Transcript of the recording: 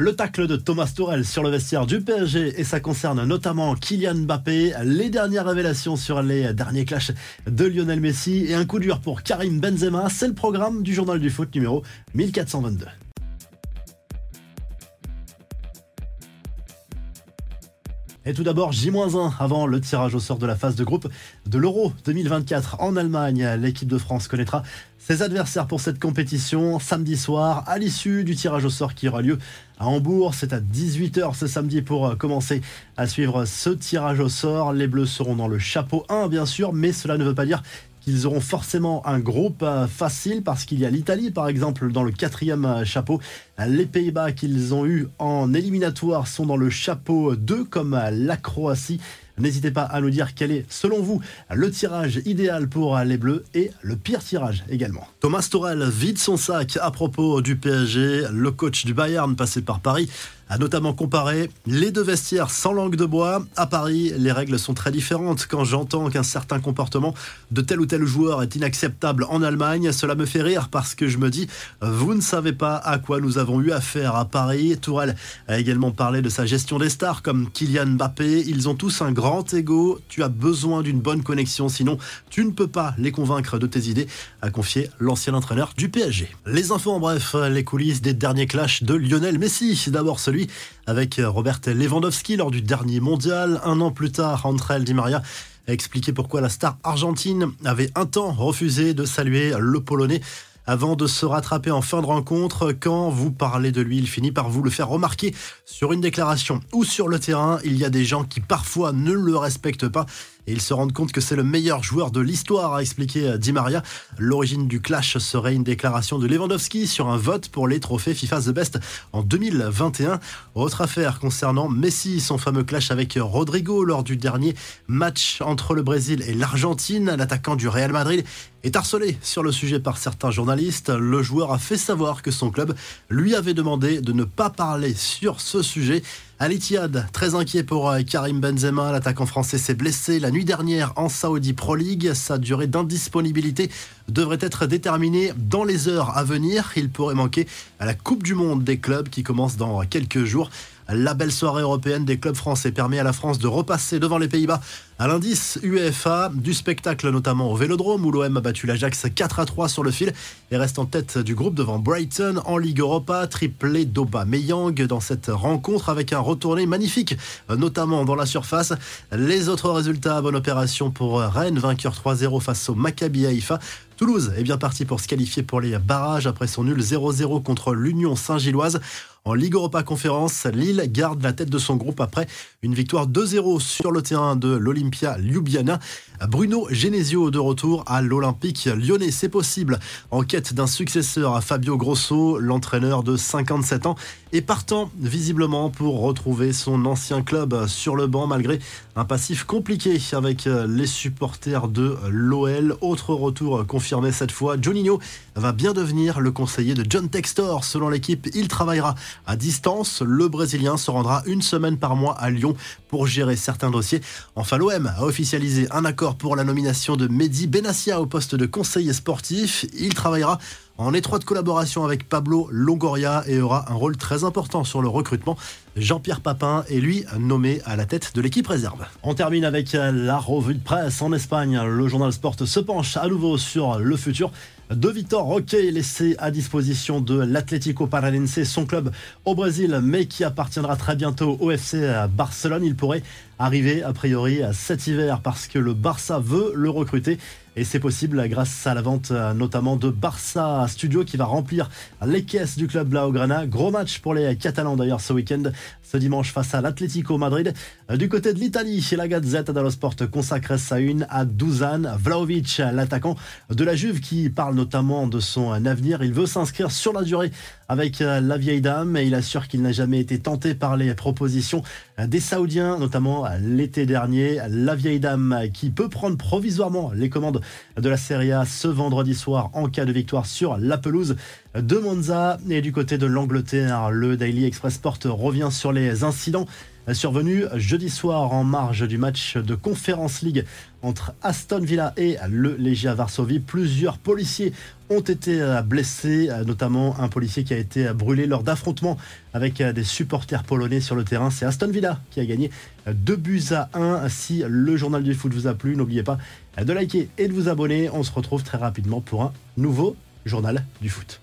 Le tacle de Thomas Tourel sur le vestiaire du PSG et ça concerne notamment Kylian Mbappé, les dernières révélations sur les derniers clashs de Lionel Messi et un coup dur pour Karim Benzema, c'est le programme du journal du foot numéro 1422. Et tout d'abord, J-1 avant le tirage au sort de la phase de groupe de l'Euro 2024 en Allemagne. L'équipe de France connaîtra ses adversaires pour cette compétition samedi soir à l'issue du tirage au sort qui aura lieu à Hambourg. C'est à 18h ce samedi pour commencer à suivre ce tirage au sort. Les Bleus seront dans le chapeau 1 bien sûr, mais cela ne veut pas dire qu'ils auront forcément un groupe facile parce qu'il y a l'Italie par exemple dans le quatrième chapeau. Les Pays-Bas qu'ils ont eu en éliminatoire sont dans le chapeau 2 comme la Croatie. N'hésitez pas à nous dire quel est, selon vous, le tirage idéal pour les Bleus et le pire tirage également. Thomas Torel vide son sac à propos du PSG. Le coach du Bayern, passé par Paris, a notamment comparé les deux vestiaires sans langue de bois. À Paris, les règles sont très différentes. Quand j'entends qu'un certain comportement de tel ou tel joueur est inacceptable en Allemagne, cela me fait rire parce que je me dis, vous ne savez pas à quoi nous avons eu affaire à Paris. Tourelle a également parlé de sa gestion des stars comme Kylian Mbappé. Ils ont tous un grand ego. Tu as besoin d'une bonne connexion, sinon tu ne peux pas les convaincre de tes idées, a confié l'ancien entraîneur du PSG. Les infos en bref, les coulisses des derniers clashs de Lionel Messi. D'abord celui avec Robert Lewandowski lors du dernier mondial. Un an plus tard, André Di Maria a expliqué pourquoi la star argentine avait un temps refusé de saluer le Polonais avant de se rattraper en fin de rencontre. Quand vous parlez de lui, il finit par vous le faire remarquer sur une déclaration ou sur le terrain. Il y a des gens qui parfois ne le respectent pas et ils se rendent compte que c'est le meilleur joueur de l'histoire, a expliqué Di Maria. L'origine du clash serait une déclaration de Lewandowski sur un vote pour les trophées FIFA The Best en 2021. Autre affaire concernant Messi, son fameux clash avec Rodrigo lors du dernier match entre le Brésil et l'Argentine. L'attaquant du Real Madrid est harcelé sur le sujet par certains journalistes. Le joueur a fait savoir que son club lui avait demandé de ne pas parler sur ce sujet. Al-Ittihad, très inquiet pour euh, Karim Benzema, l'attaquant français s'est blessé la nuit dernière en Saudi Pro League. Sa durée d'indisponibilité devrait être déterminée dans les heures à venir. Il pourrait manquer à la Coupe du Monde des clubs qui commence dans quelques jours. La belle soirée européenne des clubs français permet à la France de repasser devant les Pays-Bas à l'indice UEFA, du spectacle notamment au Vélodrome où l'OM a battu l'Ajax 4 à 3 sur le fil et reste en tête du groupe devant Brighton en Ligue Europa, triplé d'Aubameyang dans cette rencontre avec un retourné magnifique, notamment dans la surface. Les autres résultats, bonne opération pour Rennes, vainqueur 3-0 face au Maccabi Haïfa. Toulouse est bien parti pour se qualifier pour les barrages après son nul 0-0 contre l'Union Saint-Gilloise. En Ligue Europa Conférence, Lille garde la tête de son groupe après une victoire 2-0 sur le terrain de l'Olympia Ljubljana. Bruno Genesio de retour à l'Olympique lyonnais, c'est possible. En quête d'un successeur à Fabio Grosso, l'entraîneur de 57 ans, est partant visiblement pour retrouver son ancien club sur le banc malgré un passif compliqué avec les supporters de l'OL. Autre retour confirmé cette fois, Juninho va bien devenir le conseiller de John Textor. Selon l'équipe, il travaillera à distance. Le Brésilien se rendra une semaine par mois à Lyon pour gérer certains dossiers. Enfin, l'OM a officialisé un accord pour la nomination de Mehdi Benassia au poste de conseiller sportif. Il travaillera en étroite collaboration avec Pablo Longoria et aura un rôle très important sur le recrutement. Jean-Pierre Papin est lui nommé à la tête de l'équipe réserve. On termine avec la revue de presse en Espagne. Le journal Sport se penche à nouveau sur le futur de Vitor Roque laissé à disposition de l'Atlético Paranense, son club au Brésil, mais qui appartiendra très bientôt au FC Barcelone. Il pourrait arriver a priori cet hiver parce que le Barça veut le recruter. Et c'est possible grâce à la vente notamment de Barça Studio qui va remplir les caisses du club Blaugrana. Gros match pour les Catalans d'ailleurs ce week-end, ce dimanche face à l'Atlético Madrid. Du côté de l'Italie, la Gazette dello Sport consacre sa une à Dusan Vlaovic, l'attaquant de la Juve qui parle notamment de son avenir. Il veut s'inscrire sur la durée avec la vieille dame et il assure qu'il n'a jamais été tenté par les propositions des Saoudiens, notamment l'été dernier. La vieille dame qui peut prendre provisoirement les commandes de la Serie A ce vendredi soir en cas de victoire sur la pelouse de Monza. Et du côté de l'Angleterre, le Daily Express Sport revient sur les incidents survenus jeudi soir en marge du match de Conference League entre Aston Villa et le Legia Varsovie. Plusieurs policiers ont été blessés, notamment un policier qui a été brûlé lors d'affrontements avec des supporters polonais sur le terrain. C'est Aston Villa qui a gagné 2 buts à 1. Si le journal du foot vous a plu, n'oubliez pas de liker et de vous abonner. On se retrouve très rapidement pour un nouveau journal du foot.